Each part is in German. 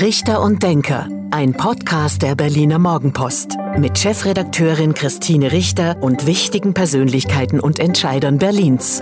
Richter und Denker, ein Podcast der Berliner Morgenpost mit Chefredakteurin Christine Richter und wichtigen Persönlichkeiten und Entscheidern Berlins.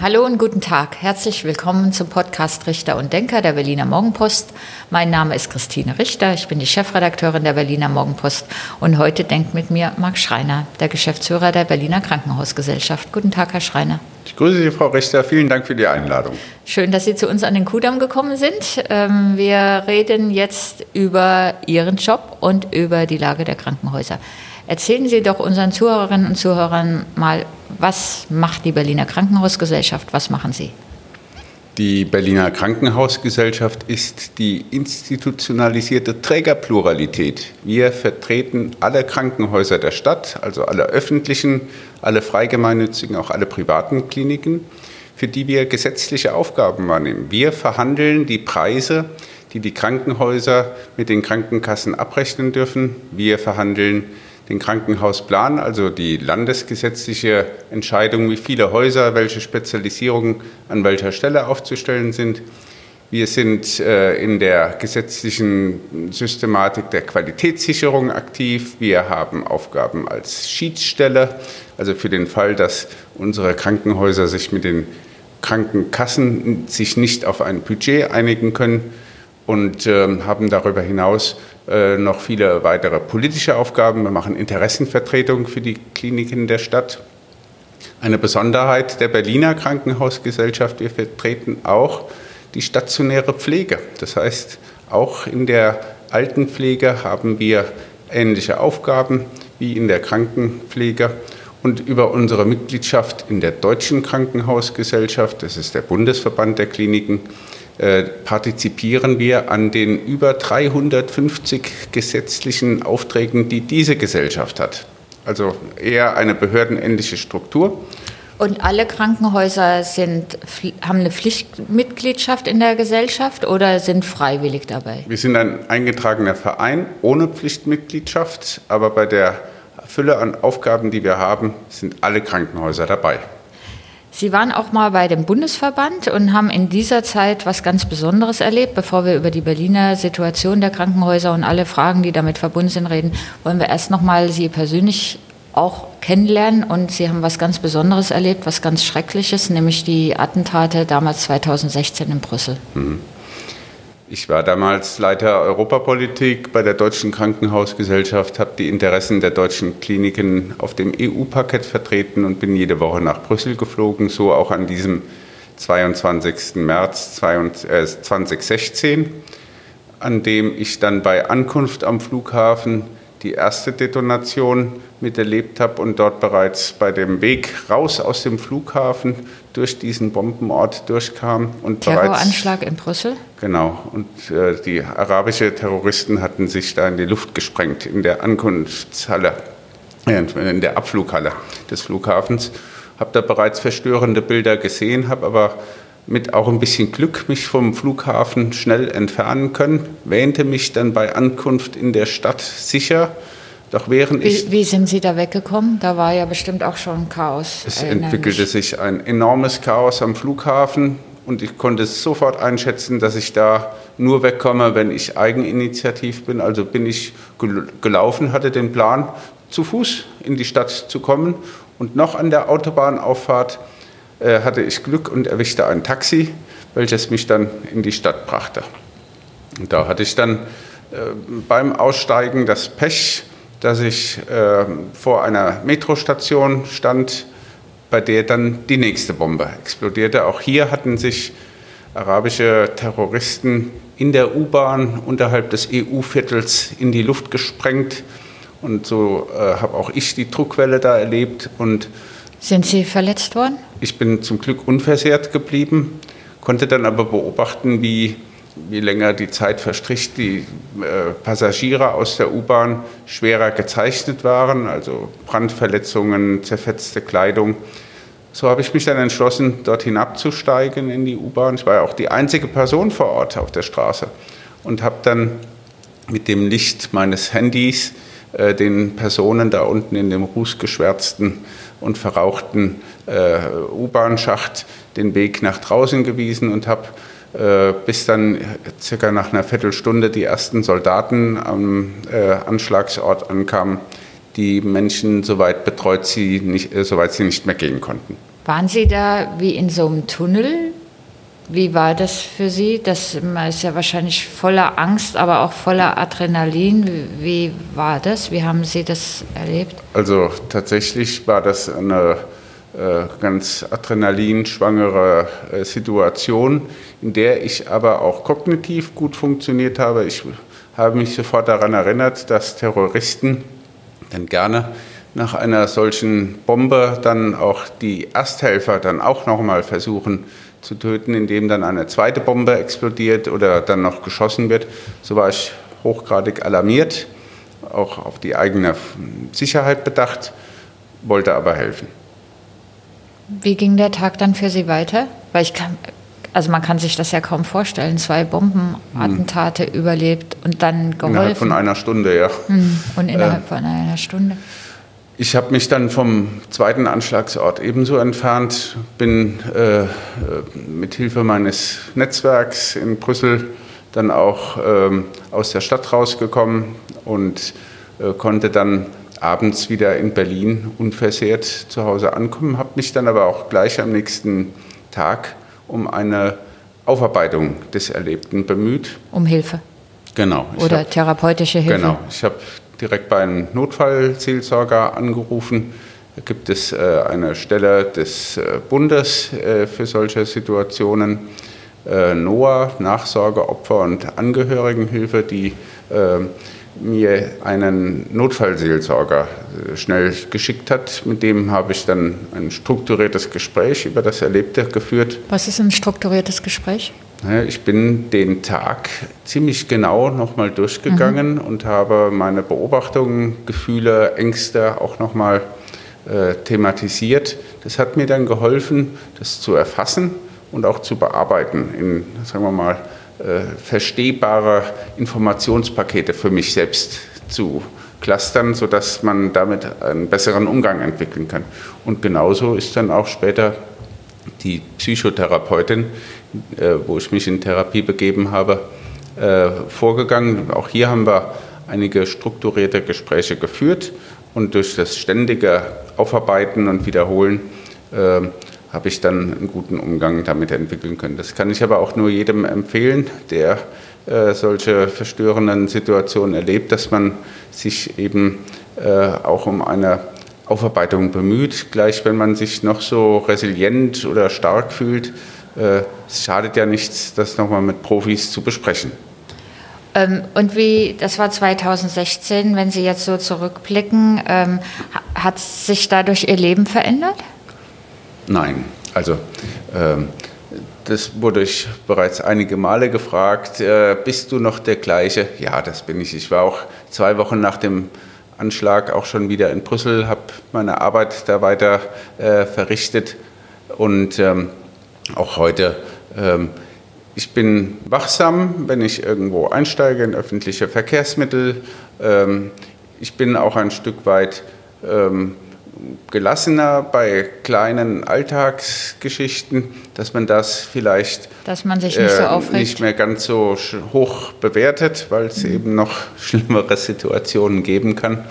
Hallo und guten Tag. Herzlich willkommen zum Podcast Richter und Denker der Berliner Morgenpost. Mein Name ist Christine Richter. Ich bin die Chefredakteurin der Berliner Morgenpost. Und heute denkt mit mir Marc Schreiner, der Geschäftsführer der Berliner Krankenhausgesellschaft. Guten Tag, Herr Schreiner. Ich grüße Sie, Frau Richter. Vielen Dank für die Einladung. Schön, dass Sie zu uns an den Kudamm gekommen sind. Ähm, wir reden jetzt über Ihren Job und über die Lage der Krankenhäuser. Erzählen Sie doch unseren Zuhörerinnen und Zuhörern mal, was macht die Berliner Krankenhausgesellschaft? Was machen Sie? Die Berliner Krankenhausgesellschaft ist die institutionalisierte Trägerpluralität. Wir vertreten alle Krankenhäuser der Stadt, also alle öffentlichen, alle freigemeinnützigen, auch alle privaten Kliniken, für die wir gesetzliche Aufgaben wahrnehmen. Wir verhandeln die Preise, die die Krankenhäuser mit den Krankenkassen abrechnen dürfen. Wir verhandeln den Krankenhausplan, also die landesgesetzliche Entscheidung, wie viele Häuser, welche Spezialisierungen an welcher Stelle aufzustellen sind. Wir sind äh, in der gesetzlichen Systematik der Qualitätssicherung aktiv. Wir haben Aufgaben als Schiedsstelle, also für den Fall, dass unsere Krankenhäuser sich mit den Krankenkassen sich nicht auf ein Budget einigen können und äh, haben darüber hinaus äh, noch viele weitere politische Aufgaben. Wir machen Interessenvertretung für die Kliniken der Stadt. Eine Besonderheit der Berliner Krankenhausgesellschaft, wir vertreten auch die stationäre Pflege. Das heißt, auch in der Altenpflege haben wir ähnliche Aufgaben wie in der Krankenpflege. Und über unsere Mitgliedschaft in der Deutschen Krankenhausgesellschaft, das ist der Bundesverband der Kliniken, äh, partizipieren wir an den über 350 gesetzlichen Aufträgen, die diese Gesellschaft hat. Also eher eine behördenähnliche Struktur. Und alle Krankenhäuser sind, haben eine Pflichtmitgliedschaft in der Gesellschaft oder sind freiwillig dabei? Wir sind ein eingetragener Verein ohne Pflichtmitgliedschaft, aber bei der Fülle an Aufgaben, die wir haben, sind alle Krankenhäuser dabei. Sie waren auch mal bei dem Bundesverband und haben in dieser Zeit was ganz Besonderes erlebt. Bevor wir über die Berliner Situation der Krankenhäuser und alle Fragen, die damit verbunden sind, reden, wollen wir erst noch mal Sie persönlich auch kennenlernen. Und Sie haben was ganz Besonderes erlebt, was ganz Schreckliches, nämlich die Attentate damals 2016 in Brüssel. Mhm. Ich war damals Leiter Europapolitik bei der Deutschen Krankenhausgesellschaft, habe die Interessen der deutschen Kliniken auf dem EU-Parkett vertreten und bin jede Woche nach Brüssel geflogen, so auch an diesem 22. März 2016, äh, an dem ich dann bei Ankunft am Flughafen die erste Detonation miterlebt habe und dort bereits bei dem Weg raus aus dem Flughafen durch diesen Bombenort durchkam. Und Terroranschlag in Brüssel? Genau. Und äh, die arabischen Terroristen hatten sich da in die Luft gesprengt, in der Ankunftshalle, äh, in der Abflughalle des Flughafens. Habe da bereits verstörende Bilder gesehen, habe aber mit auch ein bisschen Glück mich vom Flughafen schnell entfernen können, wähnte mich dann bei Ankunft in der Stadt sicher. Doch während wie, ich. Wie sind Sie da weggekommen? Da war ja bestimmt auch schon Chaos. Es entwickelte mich. sich ein enormes Chaos am Flughafen und ich konnte sofort einschätzen, dass ich da nur wegkomme, wenn ich eigeninitiativ bin. Also bin ich gelaufen, hatte den Plan, zu Fuß in die Stadt zu kommen und noch an der Autobahnauffahrt äh, hatte ich Glück und erwischte ein Taxi, welches mich dann in die Stadt brachte. Und da hatte ich dann äh, beim Aussteigen das Pech, dass ich äh, vor einer Metrostation stand, bei der dann die nächste Bombe explodierte. Auch hier hatten sich arabische Terroristen in der U-Bahn unterhalb des EU-Viertels in die Luft gesprengt. Und so äh, habe auch ich die Druckwelle da erlebt und sind Sie verletzt worden? Ich bin zum Glück unversehrt geblieben, konnte dann aber beobachten, wie, wie länger die Zeit verstrich, die äh, Passagiere aus der U-Bahn schwerer gezeichnet waren, also Brandverletzungen, zerfetzte Kleidung. So habe ich mich dann entschlossen, dort hinabzusteigen in die U-Bahn. Ich war ja auch die einzige Person vor Ort auf der Straße und habe dann mit dem Licht meines Handys äh, den Personen da unten in dem rußgeschwärzten und verrauchten äh, U-Bahn-Schacht den Weg nach draußen gewiesen und habe äh, bis dann circa nach einer Viertelstunde die ersten Soldaten am äh, Anschlagsort ankamen, die Menschen soweit betreut, sie nicht, äh, soweit sie nicht mehr gehen konnten. Waren Sie da wie in so einem Tunnel? Wie war das für Sie? Das ist ja wahrscheinlich voller Angst, aber auch voller Adrenalin. Wie war das? Wie haben Sie das erlebt? Also tatsächlich war das eine äh, ganz adrenalinschwangere äh, Situation, in der ich aber auch kognitiv gut funktioniert habe. Ich habe mich sofort daran erinnert, dass Terroristen dann gerne nach einer solchen Bombe dann auch die Ersthelfer dann auch nochmal versuchen zu töten, indem dann eine zweite Bombe explodiert oder dann noch geschossen wird. So war ich hochgradig alarmiert, auch auf die eigene Sicherheit bedacht, wollte aber helfen. Wie ging der Tag dann für Sie weiter? Weil ich kann, also man kann sich das ja kaum vorstellen, zwei Bombenattentate hm. überlebt und dann geholfen. Innerhalb von einer Stunde, ja. Hm. Und innerhalb äh, von einer Stunde. Ich habe mich dann vom zweiten Anschlagsort ebenso entfernt, bin äh, mit Hilfe meines Netzwerks in Brüssel dann auch äh, aus der Stadt rausgekommen und äh, konnte dann abends wieder in Berlin unversehrt zu Hause ankommen, habe mich dann aber auch gleich am nächsten Tag um eine Aufarbeitung des Erlebten bemüht. Um Hilfe. Genau. Oder hab, therapeutische Hilfe. Genau. Ich habe direkt bei einem Notfallseelsorger angerufen. Da gibt es äh, eine Stelle des äh, Bundes äh, für solche Situationen. NOAA, Nachsorge, Opfer und Angehörigenhilfe, die äh, mir einen Notfallseelsorger schnell geschickt hat. Mit dem habe ich dann ein strukturiertes Gespräch über das Erlebte geführt. Was ist ein strukturiertes Gespräch? Ich bin den Tag ziemlich genau nochmal durchgegangen mhm. und habe meine Beobachtungen, Gefühle, Ängste auch nochmal äh, thematisiert. Das hat mir dann geholfen, das zu erfassen und auch zu bearbeiten in, sagen wir mal, äh, verstehbare Informationspakete für mich selbst zu clustern, sodass man damit einen besseren Umgang entwickeln kann. Und genauso ist dann auch später die Psychotherapeutin, äh, wo ich mich in Therapie begeben habe, äh, vorgegangen. Auch hier haben wir einige strukturierte Gespräche geführt und durch das ständige Aufarbeiten und Wiederholen äh, habe ich dann einen guten Umgang damit entwickeln können. Das kann ich aber auch nur jedem empfehlen, der äh, solche verstörenden Situationen erlebt, dass man sich eben äh, auch um eine Aufarbeitung bemüht. Gleich wenn man sich noch so resilient oder stark fühlt, äh, es schadet ja nichts, das nochmal mit Profis zu besprechen. Ähm, und wie, das war 2016, wenn Sie jetzt so zurückblicken, ähm, hat sich dadurch Ihr Leben verändert? Nein, also ähm, das wurde ich bereits einige Male gefragt. Äh, bist du noch der gleiche? Ja, das bin ich. Ich war auch zwei Wochen nach dem Anschlag auch schon wieder in Brüssel, habe meine Arbeit da weiter äh, verrichtet und ähm, auch heute. Ähm, ich bin wachsam, wenn ich irgendwo einsteige in öffentliche Verkehrsmittel. Ähm, ich bin auch ein Stück weit ähm, gelassener bei kleinen Alltagsgeschichten, dass man das vielleicht dass man sich nicht, so äh, nicht mehr ganz so hoch bewertet, weil es mhm. eben noch schlimmere Situationen geben kann.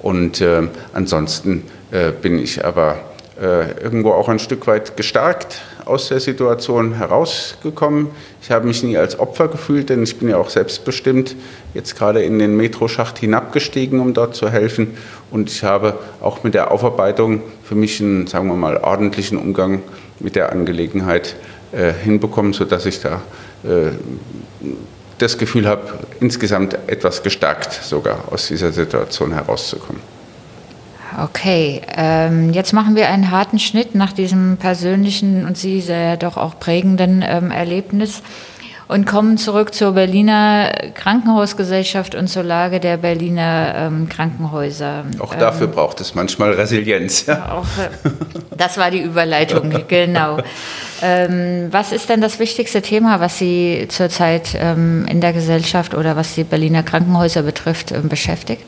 Und äh, ansonsten äh, bin ich aber äh, irgendwo auch ein Stück weit gestärkt aus der Situation herausgekommen. Ich habe mich nie als Opfer gefühlt, denn ich bin ja auch selbstbestimmt jetzt gerade in den Metroschacht hinabgestiegen, um dort zu helfen. Und ich habe auch mit der Aufarbeitung für mich einen, sagen wir mal, ordentlichen Umgang mit der Angelegenheit äh, hinbekommen, sodass ich da äh, das Gefühl habe, insgesamt etwas gestärkt sogar aus dieser Situation herauszukommen. Okay, ähm, jetzt machen wir einen harten Schnitt nach diesem persönlichen und Sie sehr doch auch prägenden ähm, Erlebnis und kommen zurück zur Berliner Krankenhausgesellschaft und zur Lage der Berliner ähm, Krankenhäuser. Auch dafür ähm, braucht es manchmal Resilienz. Ja. Auch, äh, das war die Überleitung, genau. Ähm, was ist denn das wichtigste Thema, was Sie zurzeit ähm, in der Gesellschaft oder was die Berliner Krankenhäuser betrifft, ähm, beschäftigt?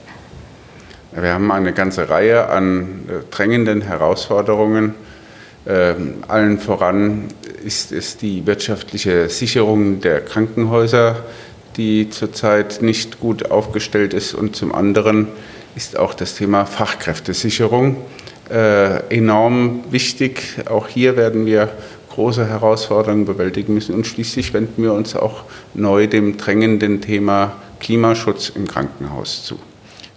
Wir haben eine ganze Reihe an äh, drängenden Herausforderungen. Ähm, allen voran ist es die wirtschaftliche Sicherung der Krankenhäuser, die zurzeit nicht gut aufgestellt ist. Und zum anderen ist auch das Thema Fachkräftesicherung äh, enorm wichtig. Auch hier werden wir große Herausforderungen bewältigen müssen. Und schließlich wenden wir uns auch neu dem drängenden Thema Klimaschutz im Krankenhaus zu.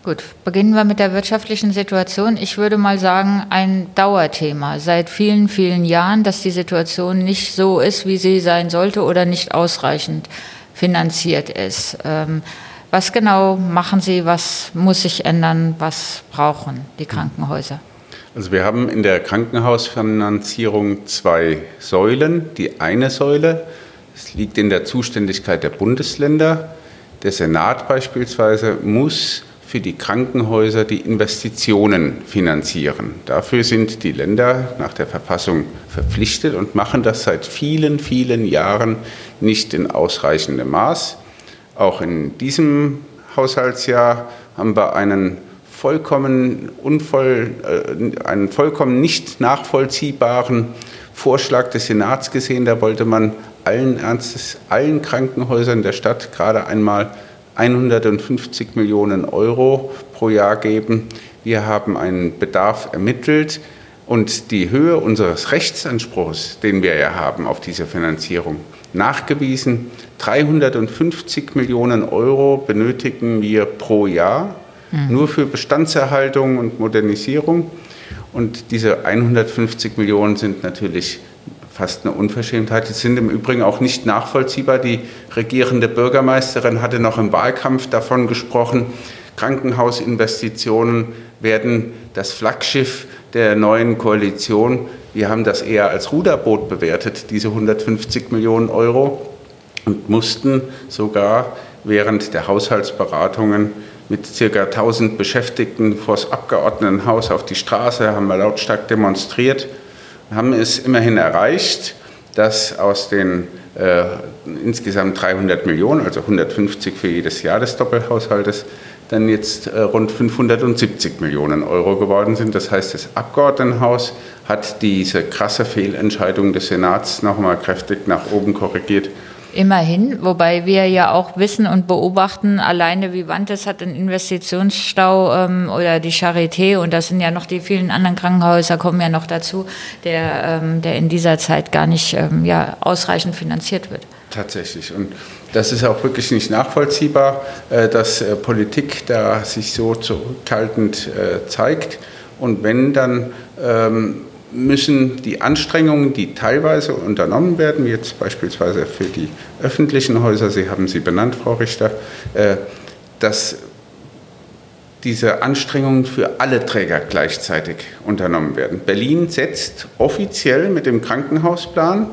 Gut, beginnen wir mit der wirtschaftlichen Situation. Ich würde mal sagen, ein Dauerthema seit vielen, vielen Jahren, dass die Situation nicht so ist, wie sie sein sollte oder nicht ausreichend finanziert ist. Ähm, was genau machen Sie? Was muss sich ändern? Was brauchen die Krankenhäuser? Also wir haben in der Krankenhausfinanzierung zwei Säulen. Die eine Säule, es liegt in der Zuständigkeit der Bundesländer. Der Senat beispielsweise muss für die Krankenhäuser die Investitionen finanzieren. Dafür sind die Länder nach der Verfassung verpflichtet und machen das seit vielen, vielen Jahren nicht in ausreichendem Maß. Auch in diesem Haushaltsjahr haben wir einen vollkommen, unvoll, äh, einen vollkommen nicht nachvollziehbaren Vorschlag des Senats gesehen. Da wollte man allen Ernstes, allen Krankenhäusern der Stadt gerade einmal 150 Millionen Euro pro Jahr geben. Wir haben einen Bedarf ermittelt und die Höhe unseres Rechtsanspruchs, den wir ja haben auf diese Finanzierung, nachgewiesen. 350 Millionen Euro benötigen wir pro Jahr mhm. nur für Bestandserhaltung und Modernisierung. Und diese 150 Millionen sind natürlich fast eine Unverschämtheit. Die sind im Übrigen auch nicht nachvollziehbar. Die regierende Bürgermeisterin hatte noch im Wahlkampf davon gesprochen, Krankenhausinvestitionen werden das Flaggschiff der neuen Koalition. Wir haben das eher als Ruderboot bewertet, diese 150 Millionen Euro, und mussten sogar während der Haushaltsberatungen mit ca. 1000 Beschäftigten vor das Abgeordnetenhaus auf die Straße, haben wir lautstark demonstriert haben es immerhin erreicht, dass aus den äh, insgesamt 300 Millionen, also 150 für jedes Jahr des Doppelhaushaltes, dann jetzt äh, rund 570 Millionen Euro geworden sind. Das heißt, das Abgeordnetenhaus hat diese krasse Fehlentscheidung des Senats nochmal kräftig nach oben korrigiert Immerhin, wobei wir ja auch wissen und beobachten, alleine Vivantes hat einen Investitionsstau ähm, oder die Charité und das sind ja noch die vielen anderen Krankenhäuser, kommen ja noch dazu, der, ähm, der in dieser Zeit gar nicht ähm, ja, ausreichend finanziert wird. Tatsächlich. Und das ist auch wirklich nicht nachvollziehbar, äh, dass äh, Politik da sich so zurückhaltend äh, zeigt. Und wenn dann ähm, müssen die Anstrengungen, die teilweise unternommen werden, wie jetzt beispielsweise für die öffentlichen Häuser, Sie haben sie benannt, Frau Richter, äh, dass diese Anstrengungen für alle Träger gleichzeitig unternommen werden. Berlin setzt offiziell mit dem Krankenhausplan,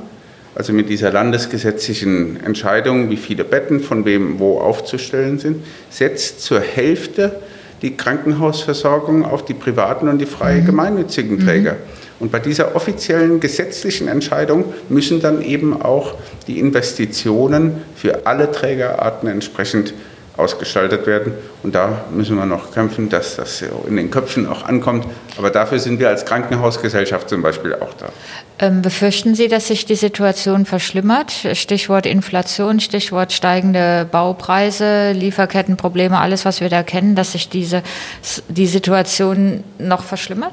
also mit dieser landesgesetzlichen Entscheidung, wie viele Betten von wem wo aufzustellen sind, setzt zur Hälfte die Krankenhausversorgung auf die privaten und die freie mhm. gemeinnützigen Träger. Mhm. Und bei dieser offiziellen gesetzlichen Entscheidung müssen dann eben auch die Investitionen für alle Trägerarten entsprechend ausgestaltet werden. Und da müssen wir noch kämpfen, dass das in den Köpfen auch ankommt. Aber dafür sind wir als Krankenhausgesellschaft zum Beispiel auch da. Ähm, befürchten Sie, dass sich die Situation verschlimmert? Stichwort Inflation, Stichwort steigende Baupreise, Lieferkettenprobleme, alles, was wir da kennen, dass sich diese, die Situation noch verschlimmert?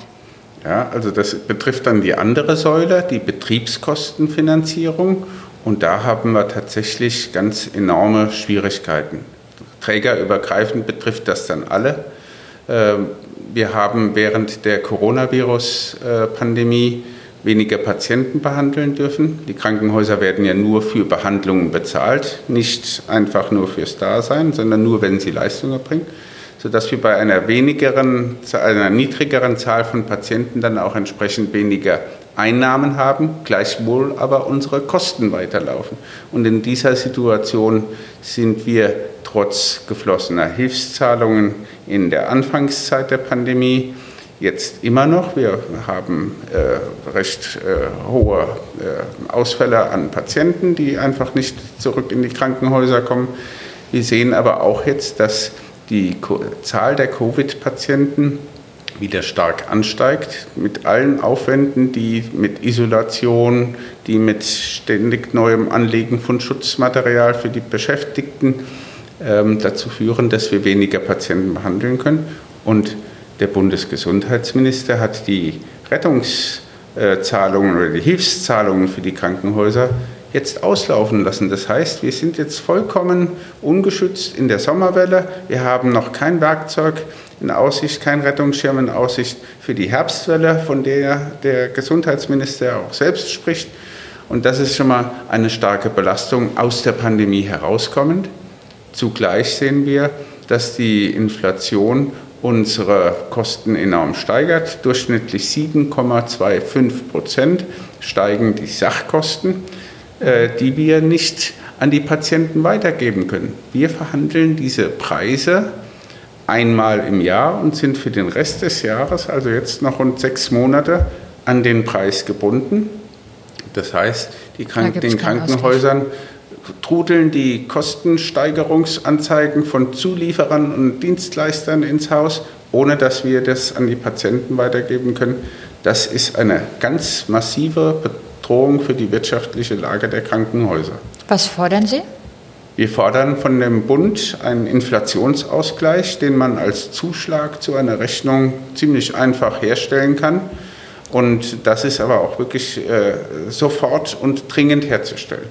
Ja, also das betrifft dann die andere Säule, die Betriebskostenfinanzierung. Und da haben wir tatsächlich ganz enorme Schwierigkeiten. Trägerübergreifend betrifft das dann alle. Ähm, wir haben während der Coronavirus-Pandemie weniger Patienten behandeln dürfen. Die Krankenhäuser werden ja nur für Behandlungen bezahlt, nicht einfach nur fürs Dasein, sondern nur, wenn sie Leistungen erbringen sodass wir bei einer wenigeren, einer niedrigeren Zahl von Patienten dann auch entsprechend weniger Einnahmen haben, gleichwohl aber unsere Kosten weiterlaufen. Und in dieser Situation sind wir trotz geflossener Hilfszahlungen in der Anfangszeit der Pandemie jetzt immer noch. Wir haben äh, recht äh, hohe äh, Ausfälle an Patienten, die einfach nicht zurück in die Krankenhäuser kommen. Wir sehen aber auch jetzt, dass die Zahl der Covid-Patienten wieder stark ansteigt, mit allen Aufwänden, die mit Isolation, die mit ständig neuem Anlegen von Schutzmaterial für die Beschäftigten ähm, dazu führen, dass wir weniger Patienten behandeln können. Und der Bundesgesundheitsminister hat die Rettungszahlungen oder die Hilfszahlungen für die Krankenhäuser jetzt auslaufen lassen. Das heißt, wir sind jetzt vollkommen ungeschützt in der Sommerwelle. Wir haben noch kein Werkzeug in Aussicht, kein Rettungsschirm in Aussicht für die Herbstwelle, von der der Gesundheitsminister auch selbst spricht. Und das ist schon mal eine starke Belastung aus der Pandemie herauskommend. Zugleich sehen wir, dass die Inflation unsere Kosten enorm steigert. Durchschnittlich 7,25 Prozent steigen die Sachkosten. Äh, die wir nicht an die Patienten weitergeben können. Wir verhandeln diese Preise einmal im Jahr und sind für den Rest des Jahres, also jetzt noch rund sechs Monate, an den Preis gebunden. Das heißt, Kranken den Krankenhäusern trudeln die Kostensteigerungsanzeigen von Zulieferern und Dienstleistern ins Haus, ohne dass wir das an die Patienten weitergeben können. Das ist eine ganz massive Bedrohung für die wirtschaftliche Lage der Krankenhäuser. Was fordern Sie? Wir fordern von dem Bund einen Inflationsausgleich, den man als Zuschlag zu einer Rechnung ziemlich einfach herstellen kann. Und das ist aber auch wirklich äh, sofort und dringend herzustellen.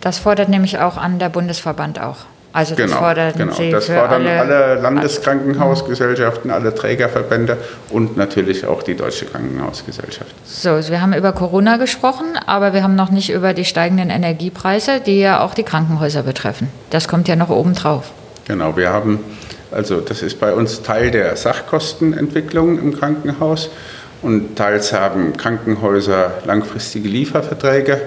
Das fordert nämlich auch an der Bundesverband auch. Also das genau, fordern genau. Sie das fordern alle, alle Landeskrankenhausgesellschaften, alle Trägerverbände und natürlich auch die Deutsche Krankenhausgesellschaft. So, wir haben über Corona gesprochen, aber wir haben noch nicht über die steigenden Energiepreise, die ja auch die Krankenhäuser betreffen. Das kommt ja noch obendrauf. Genau, wir haben, also das ist bei uns Teil der Sachkostenentwicklung im Krankenhaus und teils haben Krankenhäuser langfristige Lieferverträge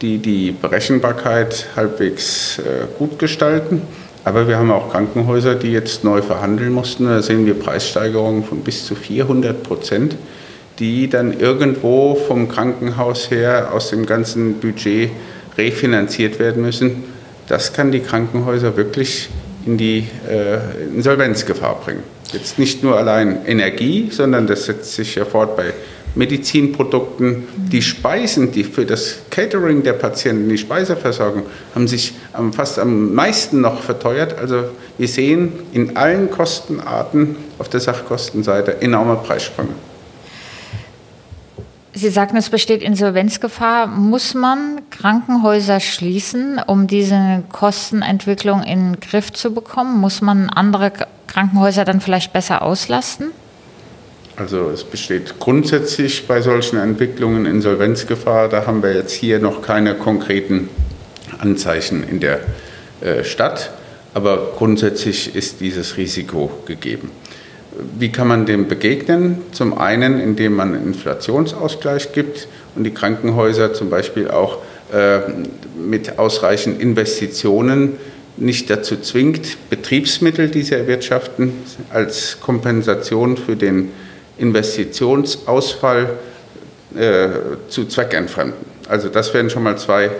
die die Berechenbarkeit halbwegs äh, gut gestalten. Aber wir haben auch Krankenhäuser, die jetzt neu verhandeln mussten. Da sehen wir Preissteigerungen von bis zu 400 Prozent, die dann irgendwo vom Krankenhaus her aus dem ganzen Budget refinanziert werden müssen. Das kann die Krankenhäuser wirklich in die äh, Insolvenzgefahr bringen. Jetzt nicht nur allein Energie, sondern das setzt sich ja fort bei Medizinprodukten, die Speisen, die für das Catering der Patienten, die Speiseversorgung, haben sich fast am meisten noch verteuert. Also wir sehen in allen Kostenarten auf der Sachkostenseite enorme Preissprünge. Sie sagten, es besteht Insolvenzgefahr. Muss man Krankenhäuser schließen, um diese Kostenentwicklung in den Griff zu bekommen? Muss man andere Krankenhäuser dann vielleicht besser auslasten? Also es besteht grundsätzlich bei solchen Entwicklungen Insolvenzgefahr. Da haben wir jetzt hier noch keine konkreten Anzeichen in der äh, Stadt, aber grundsätzlich ist dieses Risiko gegeben. Wie kann man dem begegnen? Zum einen, indem man einen Inflationsausgleich gibt und die Krankenhäuser zum Beispiel auch äh, mit ausreichend Investitionen nicht dazu zwingt, Betriebsmittel, die sie erwirtschaften, als Kompensation für den Investitionsausfall äh, zu zweckentfremden. Also das wären schon mal zwei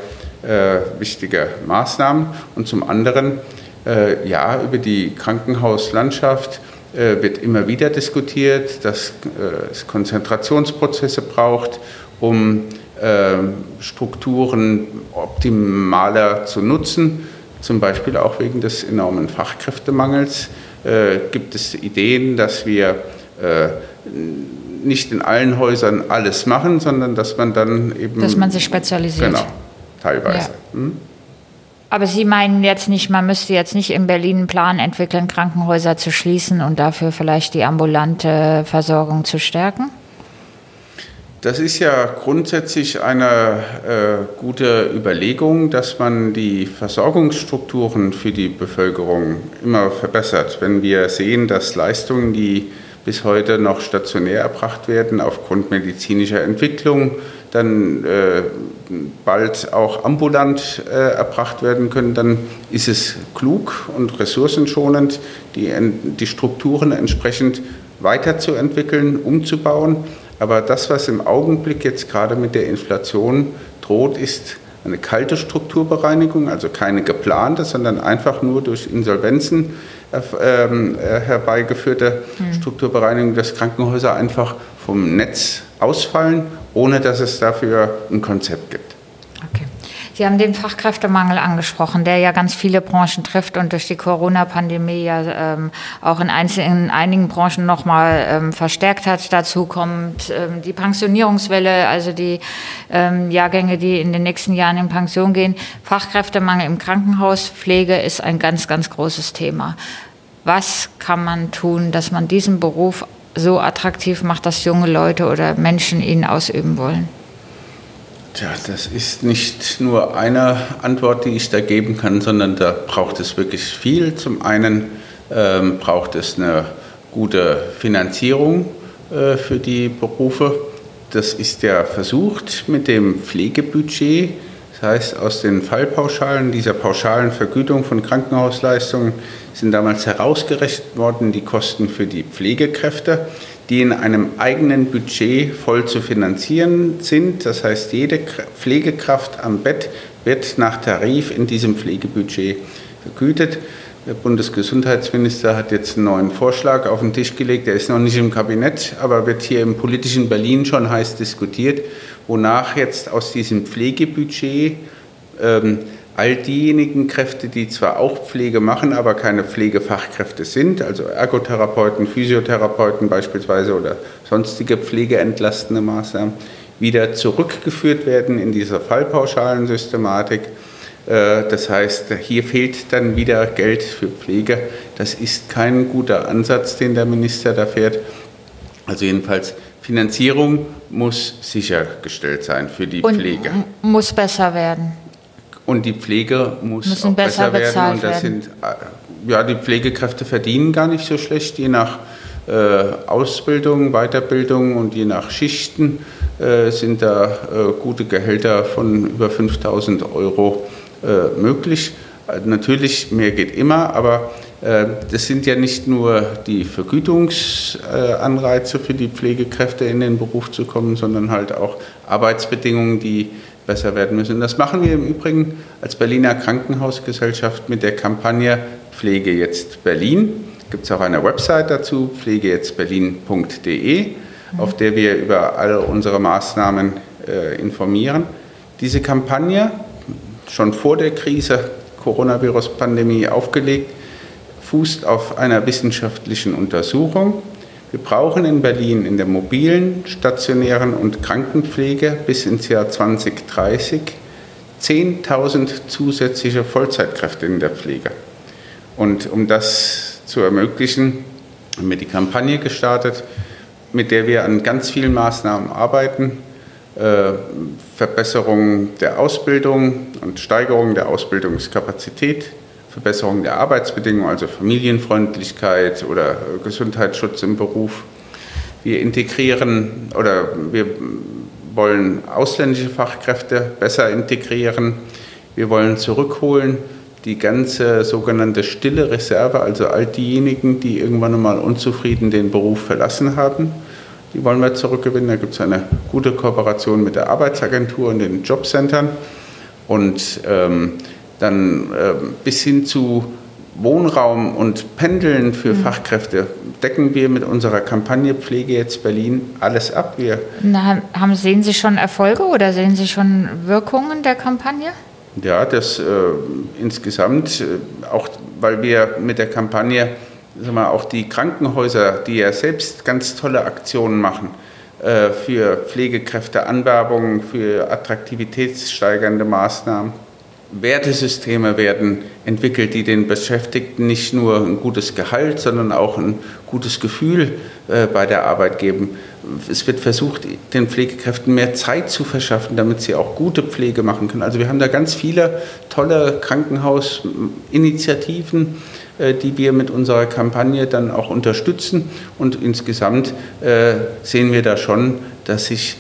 äh, wichtige Maßnahmen. Und zum anderen, äh, ja, über die Krankenhauslandschaft äh, wird immer wieder diskutiert, dass äh, es Konzentrationsprozesse braucht, um äh, Strukturen optimaler zu nutzen. Zum Beispiel auch wegen des enormen Fachkräftemangels gibt es Ideen, dass wir nicht in allen Häusern alles machen, sondern dass man dann eben. Dass man sich spezialisiert. Genau, teilweise. Ja. Hm? Aber Sie meinen jetzt nicht, man müsste jetzt nicht in Berlin einen Plan entwickeln, Krankenhäuser zu schließen und dafür vielleicht die ambulante Versorgung zu stärken? Das ist ja grundsätzlich eine äh, gute Überlegung, dass man die Versorgungsstrukturen für die Bevölkerung immer verbessert. Wenn wir sehen, dass Leistungen, die bis heute noch stationär erbracht werden aufgrund medizinischer Entwicklung, dann äh, bald auch ambulant äh, erbracht werden können, dann ist es klug und ressourcenschonend, die, die Strukturen entsprechend weiterzuentwickeln, umzubauen. Aber das, was im Augenblick jetzt gerade mit der Inflation droht, ist eine kalte Strukturbereinigung, also keine geplante, sondern einfach nur durch Insolvenzen herbeigeführte mhm. Strukturbereinigung, dass Krankenhäuser einfach vom Netz ausfallen, ohne dass es dafür ein Konzept gibt. Sie haben den Fachkräftemangel angesprochen, der ja ganz viele Branchen trifft und durch die Corona-Pandemie ja ähm, auch in, einzelnen, in einigen Branchen nochmal ähm, verstärkt hat. Dazu kommt ähm, die Pensionierungswelle, also die ähm, Jahrgänge, die in den nächsten Jahren in Pension gehen. Fachkräftemangel im Krankenhaus, Pflege ist ein ganz, ganz großes Thema. Was kann man tun, dass man diesen Beruf so attraktiv macht, dass junge Leute oder Menschen ihn ausüben wollen? Tja, das ist nicht nur eine Antwort, die ich da geben kann, sondern da braucht es wirklich viel. Zum einen ähm, braucht es eine gute Finanzierung äh, für die Berufe. Das ist ja versucht mit dem Pflegebudget. Das heißt, aus den Fallpauschalen, dieser pauschalen Vergütung von Krankenhausleistungen, sind damals herausgerechnet worden die Kosten für die Pflegekräfte die in einem eigenen Budget voll zu finanzieren sind. Das heißt, jede Pflegekraft am Bett wird nach Tarif in diesem Pflegebudget vergütet. Der Bundesgesundheitsminister hat jetzt einen neuen Vorschlag auf den Tisch gelegt. Der ist noch nicht im Kabinett, aber wird hier im politischen Berlin schon heiß diskutiert, wonach jetzt aus diesem Pflegebudget ähm, all diejenigen Kräfte, die zwar auch Pflege machen, aber keine Pflegefachkräfte sind, also Ergotherapeuten, Physiotherapeuten beispielsweise oder sonstige pflegeentlastende Maßnahmen, wieder zurückgeführt werden in dieser fallpauschalen Systematik. Äh, das heißt, hier fehlt dann wieder Geld für Pflege. Das ist kein guter Ansatz, den der Minister da fährt. Also jedenfalls Finanzierung muss sichergestellt sein für die Und Pflege. Muss besser werden. Und die Pflege muss Müssen auch besser, besser werden. Und das werden. sind, äh, ja, die Pflegekräfte verdienen gar nicht so schlecht, je nach äh, Ausbildung, Weiterbildung und je nach Schichten äh, sind da äh, gute Gehälter von über 5000 Euro äh, möglich. Natürlich, mehr geht immer, aber das sind ja nicht nur die Vergütungsanreize für die Pflegekräfte in den Beruf zu kommen, sondern halt auch Arbeitsbedingungen, die besser werden müssen. Das machen wir im Übrigen als Berliner Krankenhausgesellschaft mit der Kampagne Pflege jetzt Berlin. Gibt es auch eine Website dazu, pflegejetztberlin.de, auf der wir über alle unsere Maßnahmen äh, informieren. Diese Kampagne, schon vor der Krise Coronavirus-Pandemie aufgelegt, fußt auf einer wissenschaftlichen Untersuchung wir brauchen in Berlin in der mobilen, stationären und Krankenpflege bis ins Jahr 2030 10.000 zusätzliche Vollzeitkräfte in der Pflege. Und um das zu ermöglichen, haben wir die Kampagne gestartet, mit der wir an ganz vielen Maßnahmen arbeiten. Äh, Verbesserung der Ausbildung und Steigerung der Ausbildungskapazität, Verbesserung der Arbeitsbedingungen, also Familienfreundlichkeit oder Gesundheitsschutz im Beruf. Wir integrieren oder wir wollen ausländische Fachkräfte besser integrieren. Wir wollen zurückholen die ganze sogenannte stille Reserve, also all diejenigen, die irgendwann einmal unzufrieden den Beruf verlassen haben. Die wollen wir zurückgewinnen. Da gibt es eine gute Kooperation mit der Arbeitsagentur und den Jobcentern. Und ähm, dann äh, bis hin zu Wohnraum und Pendeln für mhm. Fachkräfte decken wir mit unserer Kampagne Pflege jetzt Berlin alles ab. Wir Na, haben, sehen Sie schon Erfolge oder sehen Sie schon Wirkungen der Kampagne? Ja, das äh, insgesamt, äh, auch weil wir mit der Kampagne sagen wir, auch die Krankenhäuser, die ja selbst ganz tolle Aktionen machen, äh, für Pflegekräfte, Anwerbungen, für attraktivitätssteigernde Maßnahmen Wertesysteme werden entwickelt, die den Beschäftigten nicht nur ein gutes Gehalt, sondern auch ein gutes Gefühl äh, bei der Arbeit geben. Es wird versucht, den Pflegekräften mehr Zeit zu verschaffen, damit sie auch gute Pflege machen können. Also wir haben da ganz viele tolle Krankenhausinitiativen, äh, die wir mit unserer Kampagne dann auch unterstützen. Und insgesamt äh, sehen wir da schon, dass sich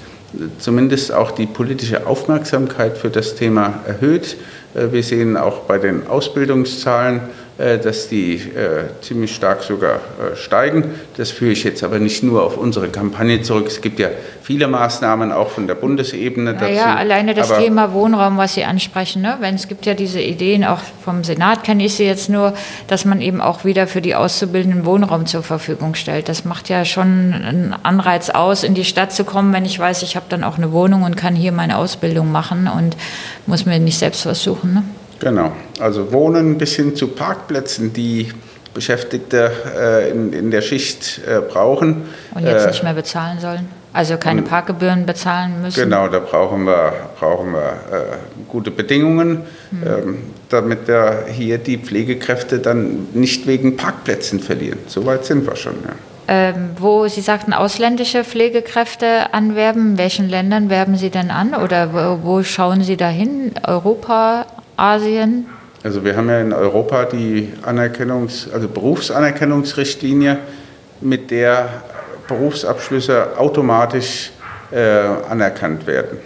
zumindest auch die politische Aufmerksamkeit für das Thema erhöht. Äh, wir sehen auch bei den Ausbildungszahlen dass die äh, ziemlich stark sogar äh, steigen. Das führe ich jetzt aber nicht nur auf unsere Kampagne zurück. Es gibt ja viele Maßnahmen auch von der Bundesebene dazu. Ja, alleine das aber Thema Wohnraum, was Sie ansprechen. Ne? Wenn es gibt ja diese Ideen, auch vom Senat kenne ich sie jetzt nur, dass man eben auch wieder für die Auszubildenden Wohnraum zur Verfügung stellt. Das macht ja schon einen Anreiz aus, in die Stadt zu kommen, wenn ich weiß, ich habe dann auch eine Wohnung und kann hier meine Ausbildung machen und muss mir nicht selbst was suchen. Ne? Genau, also Wohnen bis hin zu Parkplätzen, die Beschäftigte äh, in, in der Schicht äh, brauchen. Und jetzt äh, nicht mehr bezahlen sollen? Also keine Parkgebühren bezahlen müssen? Genau, da brauchen wir, brauchen wir äh, gute Bedingungen, mhm. ähm, damit wir hier die Pflegekräfte dann nicht wegen Parkplätzen verlieren. Soweit sind wir schon. Ja. Ähm, wo Sie sagten, ausländische Pflegekräfte anwerben, in welchen Ländern werben Sie denn an oder wo, wo schauen Sie dahin? Europa, Asien? Also wir haben ja in Europa die Anerkennungs-, also Berufsanerkennungsrichtlinie, mit der Berufsabschlüsse automatisch äh, anerkannt werden.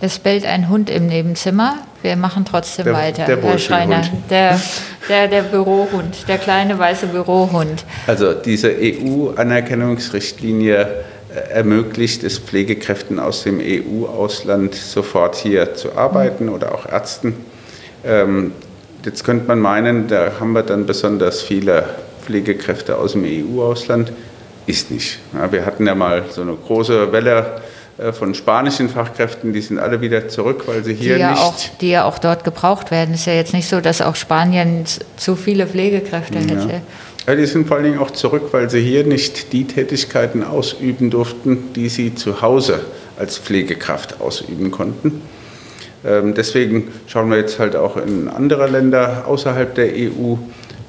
Es bellt ein Hund im Nebenzimmer. Wir machen trotzdem der, weiter, der Herr Schreiner. Der, der, der Bürohund, der kleine weiße Bürohund. Also diese EU-Anerkennungsrichtlinie ermöglicht es Pflegekräften aus dem EU-Ausland sofort hier zu arbeiten oder auch Ärzten. Ähm, jetzt könnte man meinen, da haben wir dann besonders viele Pflegekräfte aus dem EU-Ausland. Ist nicht. Wir hatten ja mal so eine große Welle äh, von spanischen Fachkräften, die sind alle wieder zurück, weil sie hier die ja nicht. Auch, die ja auch dort gebraucht werden. Es ist ja jetzt nicht so, dass auch Spanien zu viele Pflegekräfte ja. hätte. Ja, die sind vor allen Dingen auch zurück, weil sie hier nicht die Tätigkeiten ausüben durften, die sie zu Hause als Pflegekraft ausüben konnten. Ähm, deswegen schauen wir jetzt halt auch in andere Länder außerhalb der EU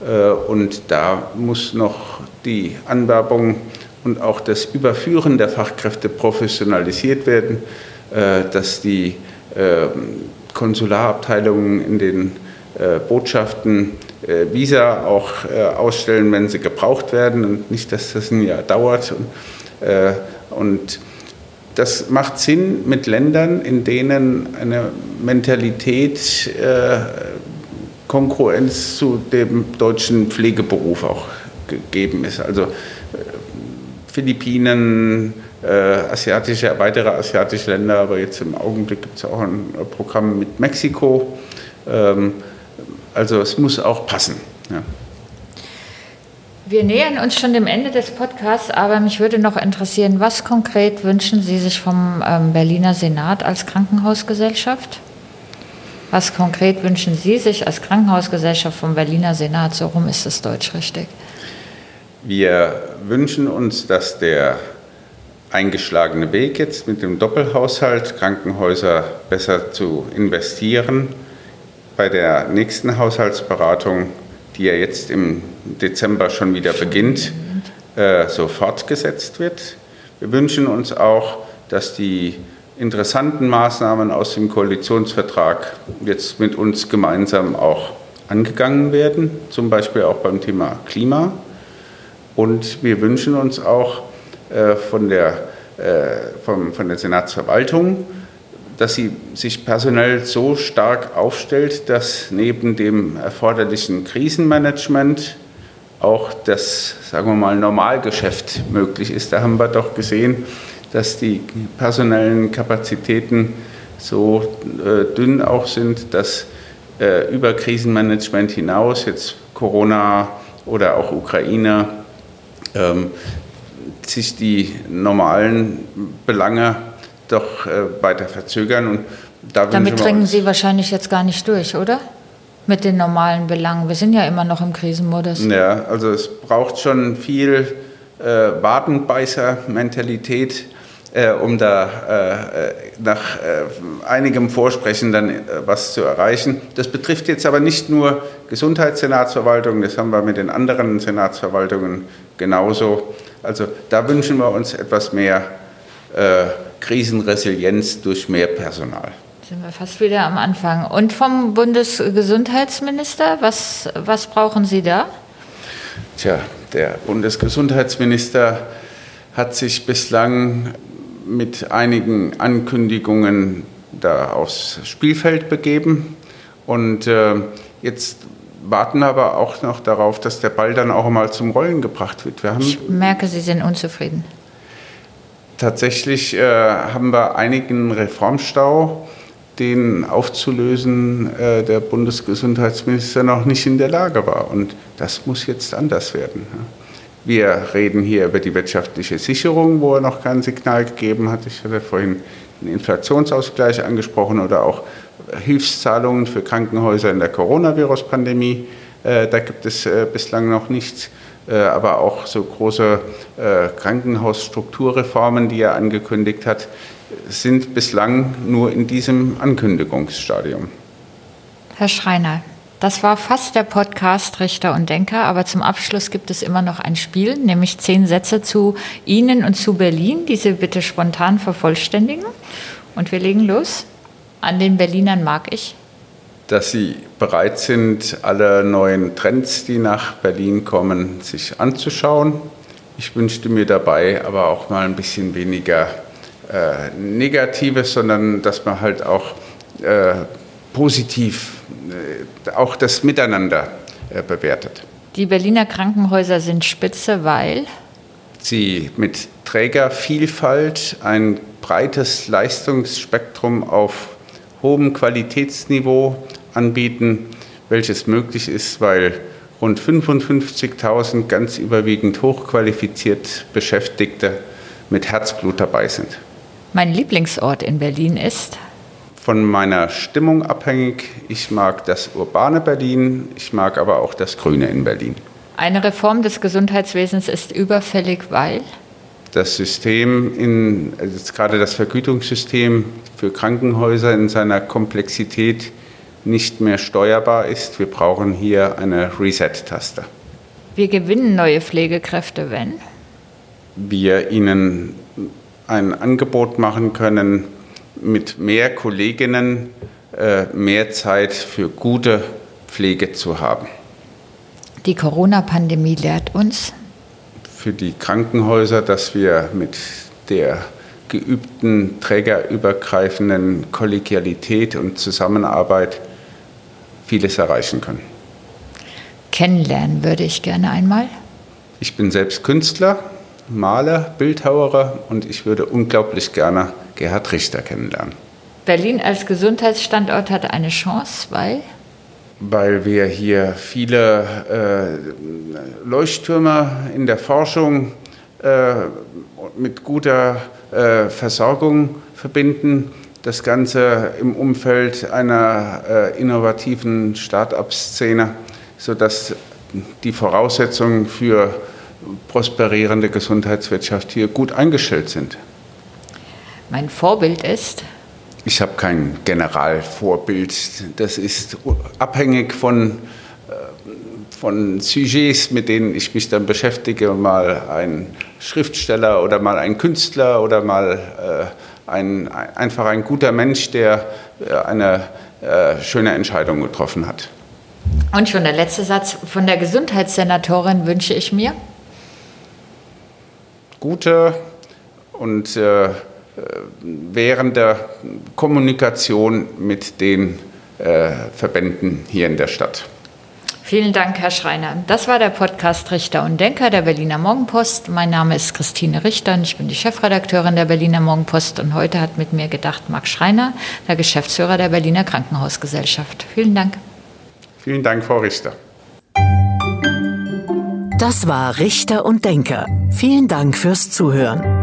äh, und da muss noch die Anwerbung und auch das Überführen der Fachkräfte professionalisiert werden, äh, dass die ähm, Konsularabteilungen in den äh, Botschaften Visa auch äh, ausstellen, wenn sie gebraucht werden und nicht, dass das ein Jahr dauert. Und, äh, und das macht Sinn mit Ländern, in denen eine Mentalität äh, Konkurrenz zu dem deutschen Pflegeberuf auch gegeben ist. Also Philippinen, äh, asiatische, weitere asiatische Länder, aber jetzt im Augenblick gibt es auch ein Programm mit Mexiko. Ähm, also es muss auch passen. Ja. Wir nähern uns schon dem Ende des Podcasts, aber mich würde noch interessieren, was konkret wünschen Sie sich vom ähm, Berliner Senat als Krankenhausgesellschaft? Was konkret wünschen Sie sich als Krankenhausgesellschaft vom Berliner Senat? So rum ist es deutsch richtig. Wir wünschen uns, dass der eingeschlagene Weg jetzt mit dem Doppelhaushalt, Krankenhäuser besser zu investieren, bei der nächsten Haushaltsberatung, die ja jetzt im Dezember schon wieder beginnt, äh, so fortgesetzt wird. Wir wünschen uns auch, dass die interessanten Maßnahmen aus dem Koalitionsvertrag jetzt mit uns gemeinsam auch angegangen werden, zum Beispiel auch beim Thema Klima. Und wir wünschen uns auch äh, von, der, äh, vom, von der Senatsverwaltung, dass sie sich personell so stark aufstellt, dass neben dem erforderlichen Krisenmanagement auch das, sagen wir mal, Normalgeschäft möglich ist. Da haben wir doch gesehen, dass die personellen Kapazitäten so äh, dünn auch sind, dass äh, über Krisenmanagement hinaus jetzt Corona oder auch Ukraine ähm, sich die normalen Belange doch äh, weiter verzögern. Und da Damit dringen Sie wahrscheinlich jetzt gar nicht durch, oder? Mit den normalen Belangen. Wir sind ja immer noch im Krisenmodus. Ja, also es braucht schon viel äh, Wadenbeißer-Mentalität, äh, um da äh, nach äh, einigem Vorsprechen dann äh, was zu erreichen. Das betrifft jetzt aber nicht nur Gesundheitssenatsverwaltungen, das haben wir mit den anderen Senatsverwaltungen genauso. Also da wünschen wir uns etwas mehr äh, Krisenresilienz durch mehr Personal. Sind wir fast wieder am Anfang. Und vom Bundesgesundheitsminister, was, was brauchen Sie da? Tja, der Bundesgesundheitsminister hat sich bislang mit einigen Ankündigungen da aufs Spielfeld begeben. Und äh, jetzt warten aber auch noch darauf, dass der Ball dann auch mal zum Rollen gebracht wird. Wir ich merke, Sie sind unzufrieden. Tatsächlich äh, haben wir einigen Reformstau, den aufzulösen, äh, der Bundesgesundheitsminister noch nicht in der Lage war. Und das muss jetzt anders werden. Wir reden hier über die wirtschaftliche Sicherung, wo er noch kein Signal gegeben hat. Ich hatte vorhin den Inflationsausgleich angesprochen oder auch Hilfszahlungen für Krankenhäuser in der Coronavirus-Pandemie. Äh, da gibt es äh, bislang noch nichts. Äh, aber auch so große Krankenhausstrukturreformen, die er angekündigt hat, sind bislang nur in diesem Ankündigungsstadium. Herr Schreiner, das war fast der Podcast Richter und Denker, aber zum Abschluss gibt es immer noch ein Spiel, nämlich zehn Sätze zu Ihnen und zu Berlin, die Sie bitte spontan vervollständigen. Und wir legen los. An den Berlinern mag ich? Dass sie bereit sind, alle neuen Trends, die nach Berlin kommen, sich anzuschauen. Ich wünschte mir dabei aber auch mal ein bisschen weniger äh, Negatives, sondern dass man halt auch äh, positiv äh, auch das Miteinander äh, bewertet. Die Berliner Krankenhäuser sind spitze, weil sie mit Trägervielfalt ein breites Leistungsspektrum auf hohem Qualitätsniveau anbieten, welches möglich ist, weil rund 55.000 ganz überwiegend hochqualifiziert Beschäftigte mit Herzblut dabei sind. Mein Lieblingsort in Berlin ist? Von meiner Stimmung abhängig. Ich mag das urbane Berlin, ich mag aber auch das Grüne in Berlin. Eine Reform des Gesundheitswesens ist überfällig, weil? Das System, in, also gerade das Vergütungssystem für Krankenhäuser in seiner Komplexität nicht mehr steuerbar ist. Wir brauchen hier eine Reset-Taste. Wir gewinnen neue Pflegekräfte, wenn? Wir ihnen ein Angebot machen können, mit mehr Kolleginnen äh, mehr Zeit für gute Pflege zu haben. Die Corona-Pandemie lehrt uns, für die Krankenhäuser, dass wir mit der geübten, trägerübergreifenden Kollegialität und Zusammenarbeit vieles erreichen können. Kennenlernen würde ich gerne einmal. Ich bin selbst Künstler, Maler, Bildhauerer und ich würde unglaublich gerne Gerhard Richter kennenlernen. Berlin als Gesundheitsstandort hat eine Chance, weil? Weil wir hier viele äh, Leuchttürme in der Forschung äh, mit guter äh, Versorgung verbinden. Das Ganze im Umfeld einer äh, innovativen Start-up-Szene, sodass die Voraussetzungen für prosperierende Gesundheitswirtschaft hier gut eingestellt sind. Mein Vorbild ist ich habe kein Generalvorbild. Das ist abhängig von, äh, von Sujets, mit denen ich mich dann beschäftige. Mal ein Schriftsteller oder mal ein Künstler oder mal äh, ein, einfach ein guter Mensch, der äh, eine schöne Entscheidung getroffen hat. Und schon der letzte Satz. Von der Gesundheitssenatorin wünsche ich mir? Gute und äh, während der Kommunikation mit den äh, Verbänden hier in der Stadt. Vielen Dank, Herr Schreiner. Das war der Podcast Richter und Denker der Berliner Morgenpost. Mein Name ist Christine Richter und ich bin die Chefredakteurin der Berliner Morgenpost. Und heute hat mit mir gedacht Marc Schreiner, der Geschäftsführer der Berliner Krankenhausgesellschaft. Vielen Dank. Vielen Dank, Frau Richter. Das war Richter und Denker. Vielen Dank fürs Zuhören.